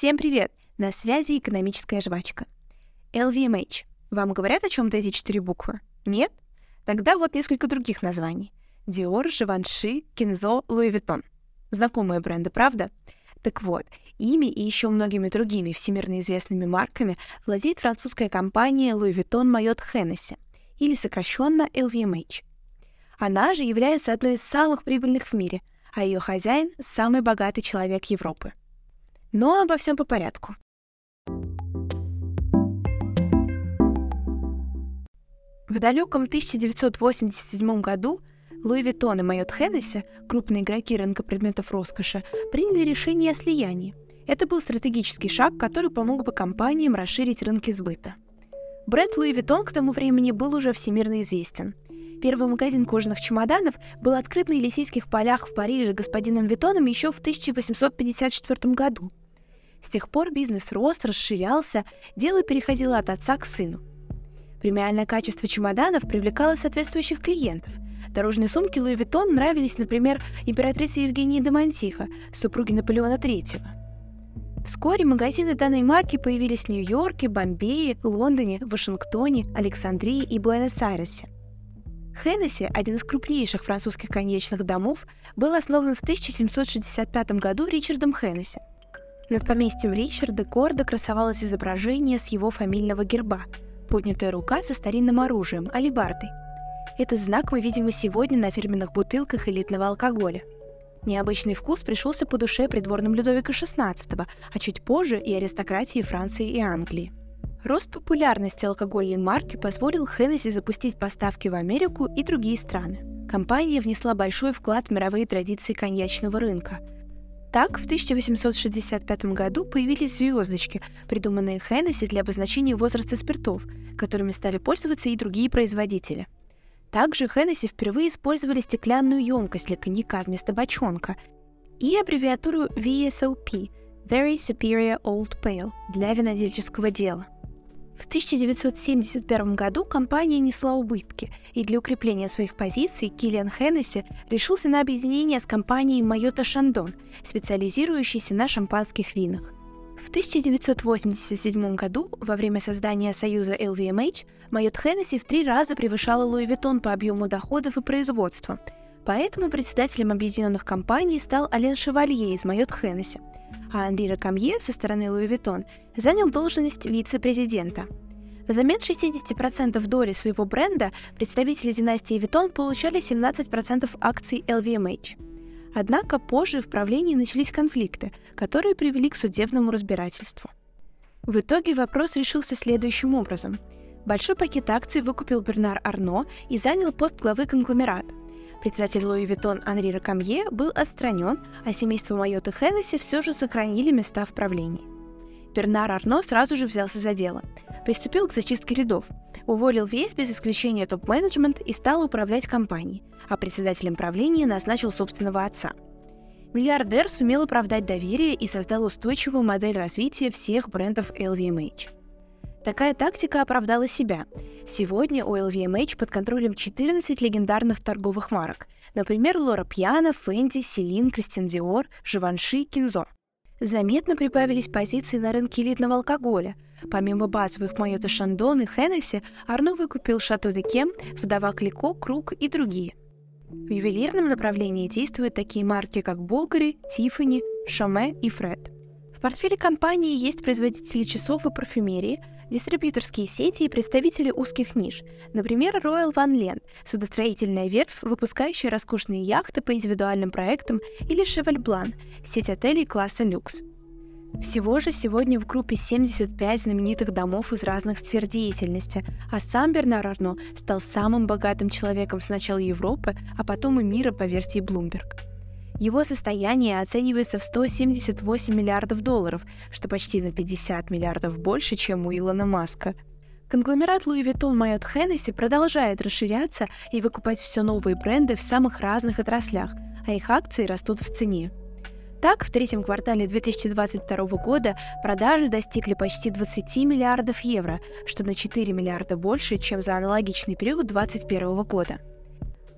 Всем привет! На связи экономическая жвачка. LVMH. Вам говорят о чем-то эти четыре буквы? Нет? Тогда вот несколько других названий. Dior, Givenchy, Kenzo, Louis Vuitton. Знакомые бренды, правда? Так вот, ими и еще многими другими всемирно известными марками владеет французская компания Louis Vuitton Moët Hennessy, или сокращенно LVMH. Она же является одной из самых прибыльных в мире, а ее хозяин – самый богатый человек Европы. Но обо всем по порядку. В далеком 1987 году Louis Vuitton и Moët Hennessy, крупные игроки рынка предметов роскоши, приняли решение о слиянии. Это был стратегический шаг, который помог бы компаниям расширить рынки сбыта. Бренд Louis Vuitton к тому времени был уже всемирно известен. Первый магазин кожаных чемоданов был открыт на Елисейских полях в Париже господином Виттоном еще в 1854 году. С тех пор бизнес рос, расширялся, дело переходило от отца к сыну. Премиальное качество чемоданов привлекало соответствующих клиентов. Дорожные сумки Луи Vuitton нравились, например, императрице Евгении де Монтихо, супруге Наполеона III. Вскоре магазины данной марки появились в Нью-Йорке, Бомбее, Лондоне, Вашингтоне, Александрии и Буэнос-Айресе. Хеннесси, один из крупнейших французских конечных домов, был основан в 1765 году Ричардом Хеннесси. Над поместьем Ричарда гордо красовалось изображение с его фамильного герба – поднятая рука со старинным оружием, алибардой. Этот знак мы видим и сегодня на фирменных бутылках элитного алкоголя. Необычный вкус пришелся по душе придворным Людовика XVI, а чуть позже и аристократии Франции и Англии. Рост популярности алкогольной марки позволил Хеннесси запустить поставки в Америку и другие страны. Компания внесла большой вклад в мировые традиции коньячного рынка – так, в 1865 году появились звездочки, придуманные Хеннесси для обозначения возраста спиртов, которыми стали пользоваться и другие производители. Также Хеннесси впервые использовали стеклянную емкость для коньяка вместо бочонка и аббревиатуру VSOP – Very Superior Old Pale для винодельческого дела – в 1971 году компания несла убытки, и для укрепления своих позиций Киллиан Хеннесси решился на объединение с компанией Moët & Chandon, специализирующейся на шампанских винах. В 1987 году, во время создания союза LVMH, Moët Hennessy в три раза превышала Louis Vuitton по объему доходов и производства. Поэтому председателем объединенных компаний стал Ален Шевалье из Moët Hennessy – а Анри Ракамье со стороны Louis Vuitton занял должность вице-президента. Взамен 60% доли своего бренда представители династии Vuitton получали 17% акций LVMH. Однако позже в правлении начались конфликты, которые привели к судебному разбирательству. В итоге вопрос решился следующим образом. Большой пакет акций выкупил Бернар Арно и занял пост главы конгломерата. Председатель Louis Vuitton Анри Ракамье был отстранен, а семейство Moët Hennessy все же сохранили места в правлении. Бернар Арно сразу же взялся за дело. Приступил к зачистке рядов, уволил весь без исключения топ-менеджмент и стал управлять компанией, а председателем правления назначил собственного отца. Миллиардер сумел оправдать доверие и создал устойчивую модель развития всех брендов LVMH – Такая тактика оправдала себя. Сегодня у LVMH под контролем 14 легендарных торговых марок. Например, Лора Пьяна, Фенди, Селин, Кристиан Диор, Живанши, Кинзо. Заметно прибавились позиции на рынке элитного алкоголя. Помимо базовых Майота Шандон и Хеннесси, Арно выкупил Шато де Кем, Вдова Клико, Круг и другие. В ювелирном направлении действуют такие марки, как Булгари, Тиффани, Шоме и Фред – в портфеле компании есть производители часов и парфюмерии, дистрибьюторские сети и представители узких ниш, например, Royal Van Len, судостроительная верфь, выпускающая роскошные яхты по индивидуальным проектам, или Cheval Blanc, сеть отелей класса люкс. Всего же сегодня в группе 75 знаменитых домов из разных сфер деятельности, а сам Бернар Арно стал самым богатым человеком сначала Европы, а потом и мира по версии Bloomberg. Его состояние оценивается в 178 миллиардов долларов, что почти на 50 миллиардов больше, чем у Илона Маска. Конгломерат Louis Vuitton Майот Hennessy продолжает расширяться и выкупать все новые бренды в самых разных отраслях, а их акции растут в цене. Так, в третьем квартале 2022 года продажи достигли почти 20 миллиардов евро, что на 4 миллиарда больше, чем за аналогичный период 2021 года.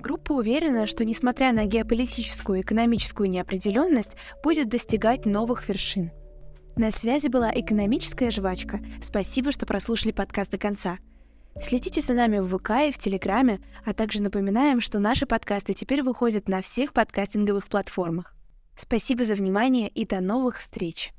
Группа уверена, что несмотря на геополитическую и экономическую неопределенность, будет достигать новых вершин. На связи была экономическая жвачка. Спасибо, что прослушали подкаст до конца. Следите за нами в ВК и в Телеграме, а также напоминаем, что наши подкасты теперь выходят на всех подкастинговых платформах. Спасибо за внимание и до новых встреч!